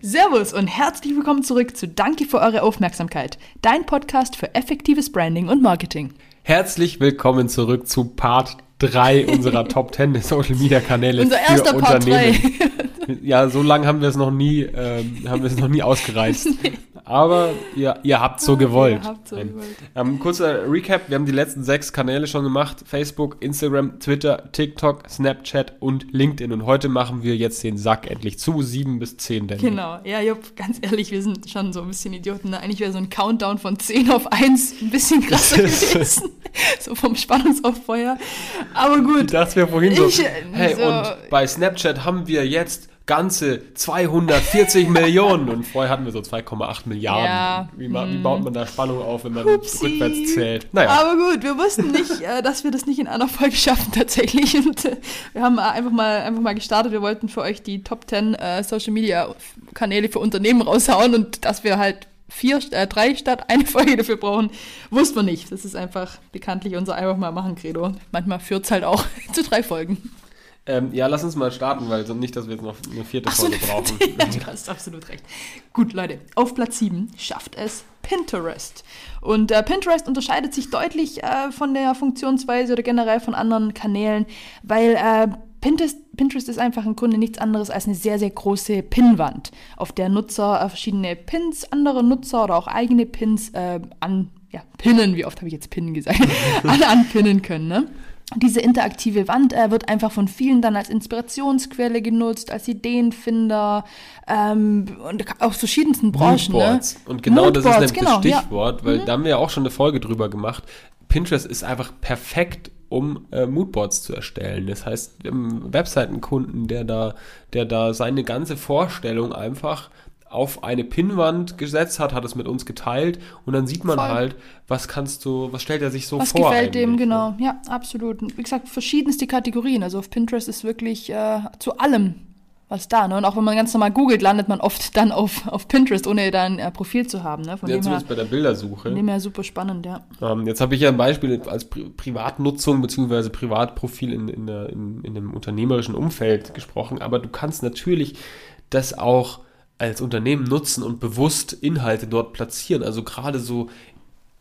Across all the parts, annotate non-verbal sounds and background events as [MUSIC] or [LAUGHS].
Servus und herzlich willkommen zurück zu Danke für eure Aufmerksamkeit, dein Podcast für effektives Branding und Marketing. Herzlich willkommen zurück zu Part 3 unserer [LAUGHS] Top 10 Social Media Kanäle Unser für erster Part Unternehmen. Ja, so lange haben wir es noch nie, ähm, haben wir es noch nie [LAUGHS] ausgereizt. Aber ihr, ihr habt so gewollt. Ihr habt so gewollt. Ähm, kurzer Recap, wir haben die letzten sechs Kanäle schon gemacht. Facebook, Instagram, Twitter, TikTok, Snapchat und LinkedIn. Und heute machen wir jetzt den Sack endlich zu. Sieben bis zehn denn. Genau, ja, Jupp, ganz ehrlich, wir sind schon so ein bisschen Idioten. Ne? Eigentlich wäre so ein Countdown von 10 auf 1 ein bisschen krasser [LAUGHS] gewesen. so vom Spannungsaufeuer. Aber Ich gut. dachte mir vorhin so, Ich, äh, hey, so- und bei Snapchat haben wir jetzt ganze 240 [LAUGHS] Millionen und vorher hatten wir so 2,8 Milliarden. Ja, wie, ma- wie baut man da Spannung auf, wenn man Upsi. rückwärts zählt? Naja, Aber gut, wir wussten nicht, äh, dass wir das nicht in einer Folge schaffen tatsächlich. Und äh, wir haben äh, einfach mal, einfach mal gestartet. Wir wollten für euch die Top 10 äh, Social Media Kanäle für Unternehmen raushauen und dass wir halt vier, äh, drei statt eine [LAUGHS] Folge dafür brauchen, wussten wir nicht. Das ist einfach bekanntlich unser einfach mal machen Credo. Manchmal führt es halt auch [LAUGHS] zu drei Folgen. Ähm, ja, lass uns mal starten, weil so nicht, dass wir jetzt noch eine vierte Ach so, Folge brauchen. [LAUGHS] ja, du hast absolut recht. Gut, Leute, auf Platz 7 schafft es Pinterest. Und äh, Pinterest unterscheidet sich deutlich äh, von der Funktionsweise oder generell von anderen Kanälen, weil äh, Pinterest, Pinterest ist einfach im Grunde nichts anderes als eine sehr, sehr große Pinnwand, auf der Nutzer äh, verschiedene Pins, andere Nutzer oder auch eigene Pins äh, an, ja, pinnen, wie oft habe ich jetzt pinnen gesagt, [LAUGHS] an, anpinnen können, ne? Diese interaktive Wand äh, wird einfach von vielen dann als Inspirationsquelle genutzt, als Ideenfinder ähm, und aus verschiedensten Branchen. Moodboards. Ne? Und genau das ist Moodboards, nämlich das genau, ja. Stichwort, weil da haben wir ja auch schon eine Folge drüber gemacht. Pinterest ist einfach perfekt, um äh, Moodboards zu erstellen. Das heißt, Webseitenkunden, der da, der da seine ganze Vorstellung einfach auf eine Pinnwand gesetzt hat, hat es mit uns geteilt und dann sieht man Voll. halt, was kannst du, was stellt er sich so Was vor. gefällt dem, eigentlich, genau. ne? Ja, absolut. Und wie gesagt, verschiedenste Kategorien. Also auf Pinterest ist wirklich äh, zu allem was da. Ne? Und auch wenn man ganz normal googelt, landet man oft [LAUGHS] dann auf, auf Pinterest, ohne da ein äh, Profil zu haben. Ne? Von Ja, dem her, zumindest bei der Bildersuche. von dem her super spannend, ja. Ähm, jetzt habe ich ja ein Beispiel als Pri Privatnutzung bzw. Privatprofil in, in, der, in, in einem unternehmerischen Umfeld gesprochen, aber du kannst natürlich das auch als Unternehmen nutzen und bewusst Inhalte dort platzieren. Also gerade so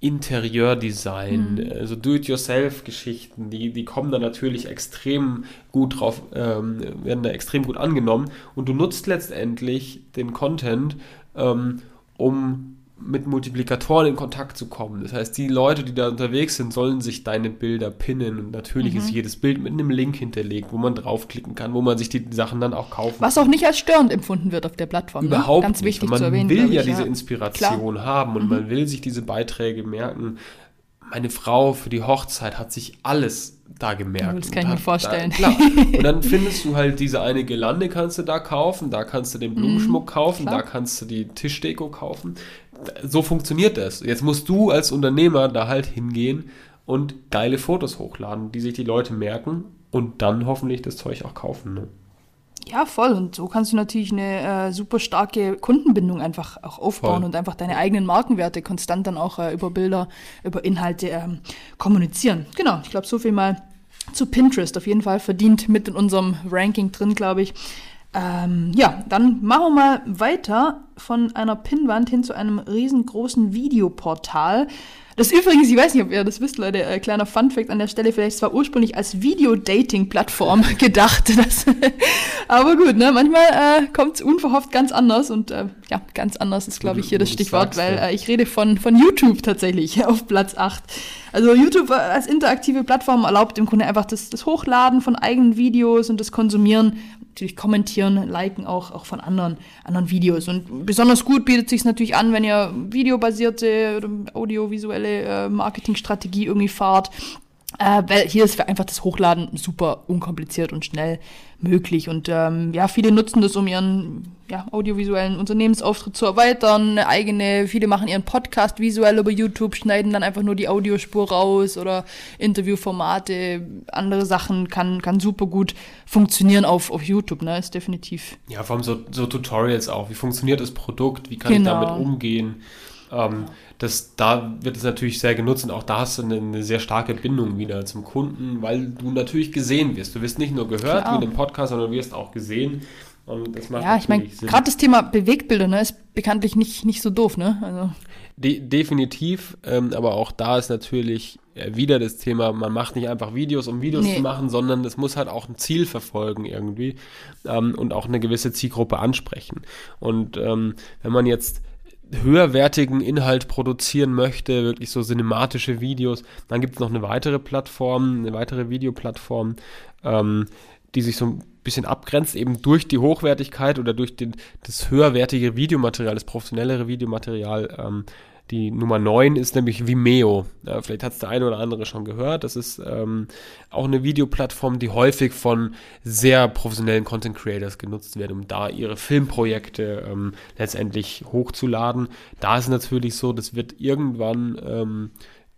Interieurdesign, Mhm. also Do-it-yourself-Geschichten, die, die kommen da natürlich extrem gut drauf, ähm, werden da extrem gut angenommen und du nutzt letztendlich den Content, ähm, um mit Multiplikatoren in Kontakt zu kommen. Das heißt, die Leute, die da unterwegs sind, sollen sich deine Bilder pinnen und natürlich Mhm. ist jedes Bild mit einem Link hinterlegt, wo man draufklicken kann, wo man sich die Sachen dann auch kaufen Was auch nicht als störend empfunden wird auf der Plattform. Überhaupt ne? Ganz nicht. wichtig man zu erwähnen. will glaub ja ich, diese Inspiration haben und Mhm. man will sich diese Beiträge merken. Meine Frau für die Hochzeit hat sich alles da gemerkt. Das kann ich mir vorstellen. Da, klar. [LAUGHS] Und dann findest du halt diese eine Gelande kannst du da kaufen, da kannst du den Blumenschmuck kaufen, Mhm, klar. da kannst du die Tischdeko kaufen. So funktioniert das. Jetzt musst du als Unternehmer da halt hingehen und geile Fotos hochladen, die sich die Leute merken und dann hoffentlich das Zeug auch kaufen. Ne? Ja, voll. Und so kannst du natürlich eine äh, super starke Kundenbindung einfach auch aufbauen Voll. und einfach deine eigenen Markenwerte konstant dann auch äh, über Bilder, über Inhalte ähm, kommunizieren. Genau, ich glaube, so viel mal zu Pinterest. Auf jeden Fall verdient mit in unserem Ranking drin, glaube ich. Ähm, ja, dann machen wir mal weiter von einer Pinnwand hin zu einem riesengroßen Videoportal. Das übrigens, ich weiß nicht, ob ihr das wisst, Leute, äh, kleiner Funfact an der Stelle, vielleicht es war ursprünglich als Video-Dating-Plattform [LAUGHS] gedacht. Das, [LAUGHS] aber gut, ne? manchmal äh, kommt es unverhofft ganz anders und äh, ja, ganz anders ist, glaube ich, hier das Stichwort, weil äh, ich rede von, von YouTube tatsächlich [LAUGHS] auf Platz 8. Also YouTube äh, als interaktive Plattform erlaubt im Grunde einfach das, das Hochladen von eigenen Videos und das Konsumieren, natürlich kommentieren, liken auch, auch von anderen, anderen Videos. Und besonders gut bietet sich natürlich an, wenn ihr videobasierte oder audiovisuelle äh, Marketingstrategie irgendwie fahrt. Äh, weil hier ist einfach das Hochladen super unkompliziert und schnell möglich. Und ähm, ja, viele nutzen das, um ihren ja, audiovisuellen Unternehmensauftritt zu erweitern. Eine eigene, viele machen ihren Podcast visuell über YouTube, schneiden dann einfach nur die Audiospur raus oder Interviewformate, andere Sachen kann, kann super gut funktionieren auf, auf YouTube, ne? Ist definitiv. Ja, vor allem so, so Tutorials auch. Wie funktioniert das Produkt? Wie kann Genau. ich damit umgehen? Ähm, das, da wird es natürlich sehr genutzt und auch da hast du eine, eine sehr starke Bindung wieder zum Kunden, weil du natürlich gesehen wirst. Du wirst nicht nur gehört Klar. wie in einem Podcast, sondern du wirst auch gesehen. Und das macht Ja, ich meine, gerade das Thema Bewegtbilder ne, ist bekanntlich nicht, nicht so doof, ne? Also, De definitiv, ähm, aber auch da ist natürlich äh, wieder das Thema, man macht nicht einfach Videos, um Videos Nee. zu machen, sondern es muss halt auch ein Ziel verfolgen irgendwie ähm, und auch eine gewisse Zielgruppe ansprechen. Und ähm, wenn man jetzt höherwertigen Inhalt produzieren möchte, wirklich so cinematische Videos, dann gibt es noch eine weitere Plattform, eine weitere Videoplattform, ähm, die sich so ein bisschen abgrenzt, eben durch die Hochwertigkeit oder durch den, das höherwertige Videomaterial, das professionellere Videomaterial. Ähm, die Nummer 9 ist nämlich Vimeo. Ja, vielleicht hat es der eine oder andere schon gehört. Das ist ähm, auch eine Videoplattform, die häufig von sehr professionellen Content Creators genutzt wird, um da ihre Filmprojekte ähm, letztendlich hochzuladen. Da ist natürlich so, das wird irgendwann ähm,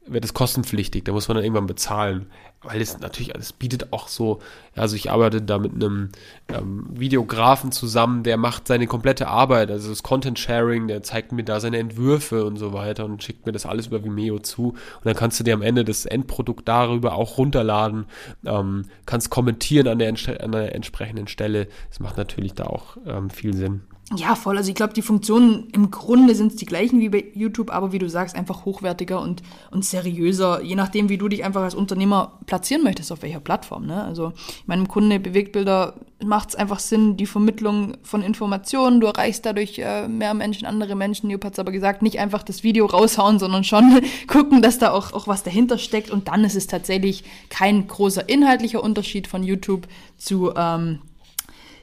wird es kostenpflichtig, da muss man dann irgendwann bezahlen. Weil es natürlich, es bietet auch so, also ich arbeite da mit einem ähm, Videografen zusammen, der macht seine komplette Arbeit, also das Content Sharing, der zeigt mir da seine Entwürfe und so weiter und schickt mir das alles über Vimeo zu. Und dann kannst du dir am Ende das Endprodukt darüber auch runterladen, ähm, kannst kommentieren an der, an der entsprechenden Stelle. Das macht natürlich da auch ähm, viel Sinn. Ja, voll. Also ich glaube, die Funktionen im Grunde sind die gleichen wie bei YouTube, aber wie du sagst, einfach hochwertiger und, und seriöser, je nachdem, wie du dich einfach als Unternehmer platzieren möchtest, auf welcher Plattform. Ne? Also ich meine, im Grunde Bewegtbilder macht es einfach Sinn, die Vermittlung von Informationen, du erreichst dadurch äh, mehr Menschen, andere Menschen. Jupp hat aber gesagt, nicht einfach das Video raushauen, sondern schon [LAUGHS] gucken, dass da auch, auch was dahinter steckt und dann ist es tatsächlich kein großer inhaltlicher Unterschied von YouTube zu ähm,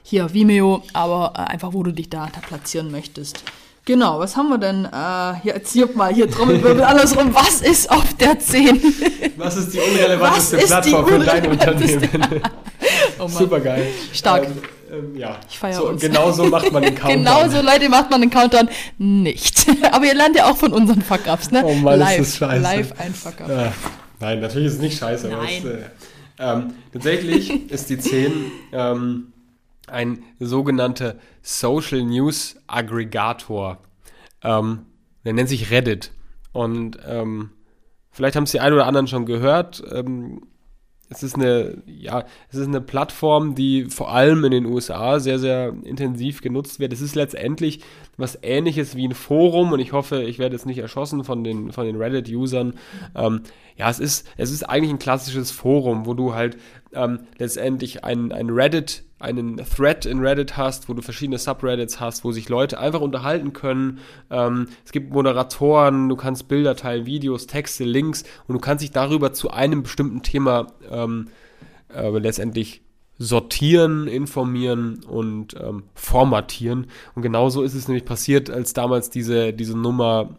hier Vimeo, aber äh, einfach, wo du dich da, da platzieren möchtest. Genau, was haben wir denn? Äh, hier, erzählt mal, hier Trommelwirbel, andersrum. Was ist auf der 10? Was ist die unrelevanteste ist die Plattform für dein unrelevanteste- Unternehmen? [LAUGHS] Oh. Super geil. Stark. Ähm, ähm, ja. Ich feier so, uns. Genau so macht man den [LAUGHS] Countdown. Genau so, Leute, macht man den Countdown nicht. [LAUGHS] aber ihr lernt ja auch von unseren Fuck-Ups, ne? Oh Mann, ist live, das scheiße. Live ein Fuck-Up. Ah, nein, natürlich ist es nicht scheiße. Aber Nein. es, äh, ähm, tatsächlich ist die 10 ähm, ein sogenannter Social News Aggregator. Ähm, der nennt sich Reddit. Und ähm, vielleicht haben es die einen oder anderen schon gehört. Ähm, es ist eine, ja, es ist eine Plattform, die vor allem in den USA sehr, sehr intensiv genutzt wird. Es ist letztendlich was ähnliches wie ein Forum und ich hoffe, ich werde jetzt nicht erschossen von den, von den Reddit-Usern. Ähm, ja, es ist, es ist eigentlich ein klassisches Forum, wo du halt ähm, letztendlich ein, ein Reddit, einen Thread in Reddit hast, wo du verschiedene Subreddits hast, wo sich Leute einfach unterhalten können. Ähm, es gibt Moderatoren, du kannst Bilder teilen, Videos, Texte, Links und du kannst dich darüber zu einem bestimmten Thema ähm, äh, letztendlich sortieren, informieren und ähm, formatieren. Und genauso ist es nämlich passiert, als damals diese, diese Nummer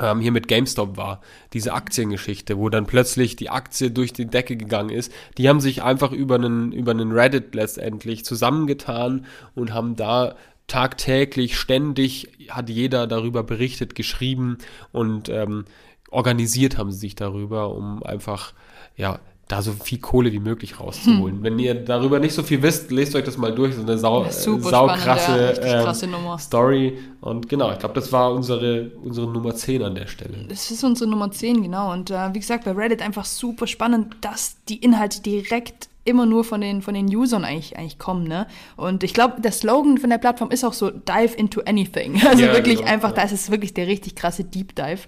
ähm, hier mit GameStop war, diese Aktiengeschichte, wo dann plötzlich die Aktie durch die Decke gegangen ist. Die haben sich einfach über einen, über einen Reddit letztendlich zusammengetan und haben da tagtäglich, ständig hat jeder darüber berichtet, geschrieben und ähm, organisiert haben sie sich darüber, um einfach, ja, da so viel Kohle wie möglich rauszuholen. Hm. Wenn ihr darüber nicht so viel wisst, lest euch das mal durch. So eine sau, Ja, super äh, saukrasse spannend, ja, ähm, krasse Nummer. Story. Und genau, ich glaube, das war unsere, unsere Nummer 10 an der Stelle. Das ist unsere Nummer 10, genau. Und äh, wie gesagt, bei Reddit einfach super spannend, dass die Inhalte direkt immer nur von den, von den Usern eigentlich, eigentlich kommen. Ne? Und ich glaube, der Slogan von der Plattform ist auch so, dive into anything. [LAUGHS] Also Ja, wirklich genau, einfach, ja. da ist es wirklich der richtig krasse Deep Dive.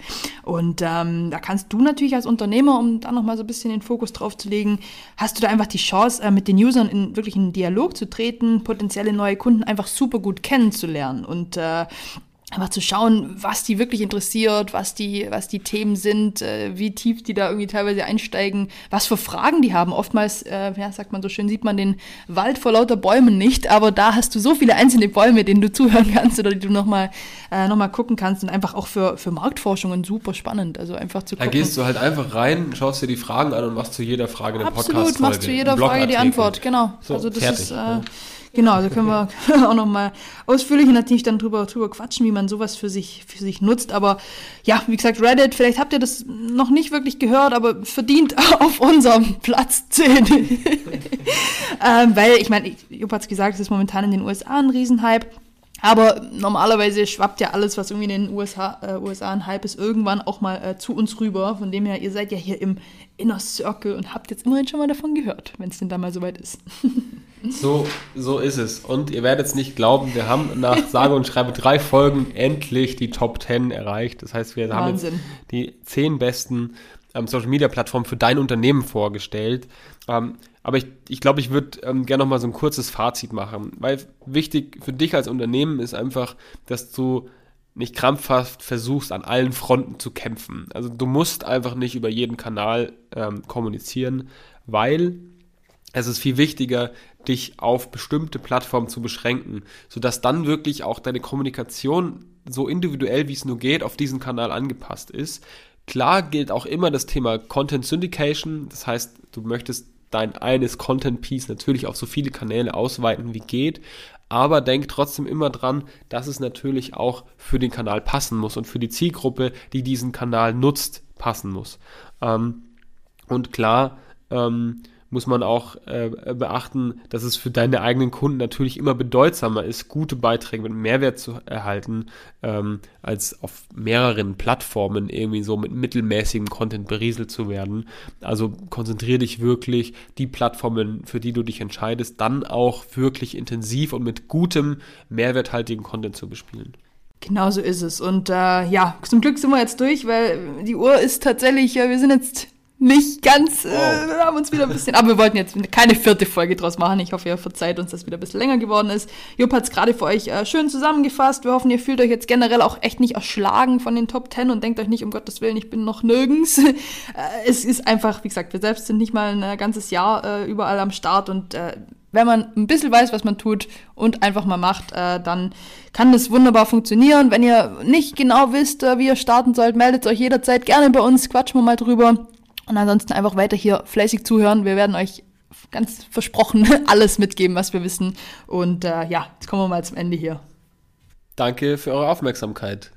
Und ähm, da kannst du natürlich als Unternehmer, um da nochmal so ein bisschen den Fokus drauf zu legen, hast du da einfach die Chance, äh, mit den Usern in wirklich einen Dialog zu treten, potenzielle neue Kunden einfach super gut kennenzulernen. Und äh, einfach zu schauen, was die wirklich interessiert, was die, was die Themen sind, äh, wie tief die da irgendwie teilweise einsteigen, was für Fragen die haben. Oftmals, äh, ja, sagt man so schön, sieht man den Wald vor lauter Bäumen nicht, aber da hast du so viele einzelne Bäume, denen du zuhören kannst oder die du nochmal äh, noch mal gucken kannst und einfach auch für, für Marktforschungen super spannend. Also einfach zu Da gucken. gehst du halt einfach rein, schaust dir die Fragen an und machst zu jeder Frage eine Absolut, Podcast-Folge. machst zu jeder Frage die. Antwort, genau. So, also das fertig, ist, äh, ne? Genau, also können wir, [LAUGHS] auch nochmal ausführlicher natürlich dann drüber, drüber quatschen, wie man sowas für sich, für sich nutzt. Aber ja, wie gesagt, Reddit, vielleicht habt ihr das noch nicht wirklich gehört, aber verdient [LAUGHS] auf unserem Platz 10. [LAUGHS] ähm, weil, ich meine, Jupp hat es gesagt, es ist momentan in den USA ein Riesenhype. Aber normalerweise schwappt ja alles, was irgendwie in den USA, äh, USA ein Hype ist, irgendwann auch mal äh, zu uns rüber. Von dem her, ihr seid ja hier im Inner Circle und habt jetzt immerhin schon mal davon gehört, wenn es denn da mal soweit ist. So, so ist es. Und ihr werdet es nicht glauben, wir haben nach sage und schreibe drei Folgen endlich die Top 10 erreicht. Das heißt, wir Wahnsinn. haben jetzt die zehn besten ähm, Social Media Plattformen für dein Unternehmen vorgestellt. Ähm, aber ich glaube, ich, glaub, ich würde ähm, gerne noch mal so ein kurzes Fazit machen, weil wichtig für dich als Unternehmen ist einfach, dass du nicht krampfhaft versuchst, an allen Fronten zu kämpfen. Also du musst einfach nicht über jeden Kanal ähm, kommunizieren, weil es ist viel wichtiger, dich auf bestimmte Plattformen zu beschränken, sodass dann wirklich auch deine Kommunikation so individuell wie es nur geht auf diesen Kanal angepasst ist. Klar gilt auch immer das Thema Content Syndication, das heißt, du möchtest dein eines Content Piece natürlich auf so viele Kanäle ausweiten wie geht, aber denk trotzdem immer dran, dass es natürlich auch für den Kanal passen muss und für die Zielgruppe, die diesen Kanal nutzt, passen muss. Ähm, und klar, ähm, muss man auch äh, beachten, dass es für deine eigenen Kunden natürlich immer bedeutsamer ist, gute Beiträge mit Mehrwert zu erhalten, ähm, als auf mehreren Plattformen irgendwie so mit mittelmäßigem Content berieselt zu werden. Also konzentriere dich wirklich, die Plattformen, für die du dich entscheidest, dann auch wirklich intensiv und mit gutem, mehrwerthaltigen Content zu bespielen. Genau so ist es. Und äh, ja, zum Glück sind wir jetzt durch, weil die Uhr ist tatsächlich, äh, wir sind jetzt nicht ganz, äh, wir haben uns wieder ein bisschen, aber wir wollten jetzt keine vierte Folge draus machen. Ich hoffe, ihr verzeiht uns, dass wieder ein bisschen länger geworden ist. Jupp hat es gerade für euch äh, schön zusammengefasst. Wir hoffen, ihr fühlt euch jetzt generell auch echt nicht erschlagen von den Top 10 und denkt euch nicht, um Gottes Willen, ich bin noch nirgends. [LAUGHS] äh, es ist einfach, wie gesagt, wir selbst sind nicht mal ein ganzes Jahr äh, überall am Start und äh, wenn man ein bisschen weiß, was man tut und einfach mal macht, äh, dann kann das wunderbar funktionieren. Wenn ihr nicht genau wisst, äh, wie ihr starten sollt, meldet euch jederzeit gerne bei uns, quatschen wir mal drüber. Und ansonsten einfach weiter hier fleißig zuhören. Wir werden euch ganz versprochen [LAUGHS] alles mitgeben, was wir wissen. Und äh, ja, jetzt kommen wir mal zum Ende hier. Danke für eure Aufmerksamkeit.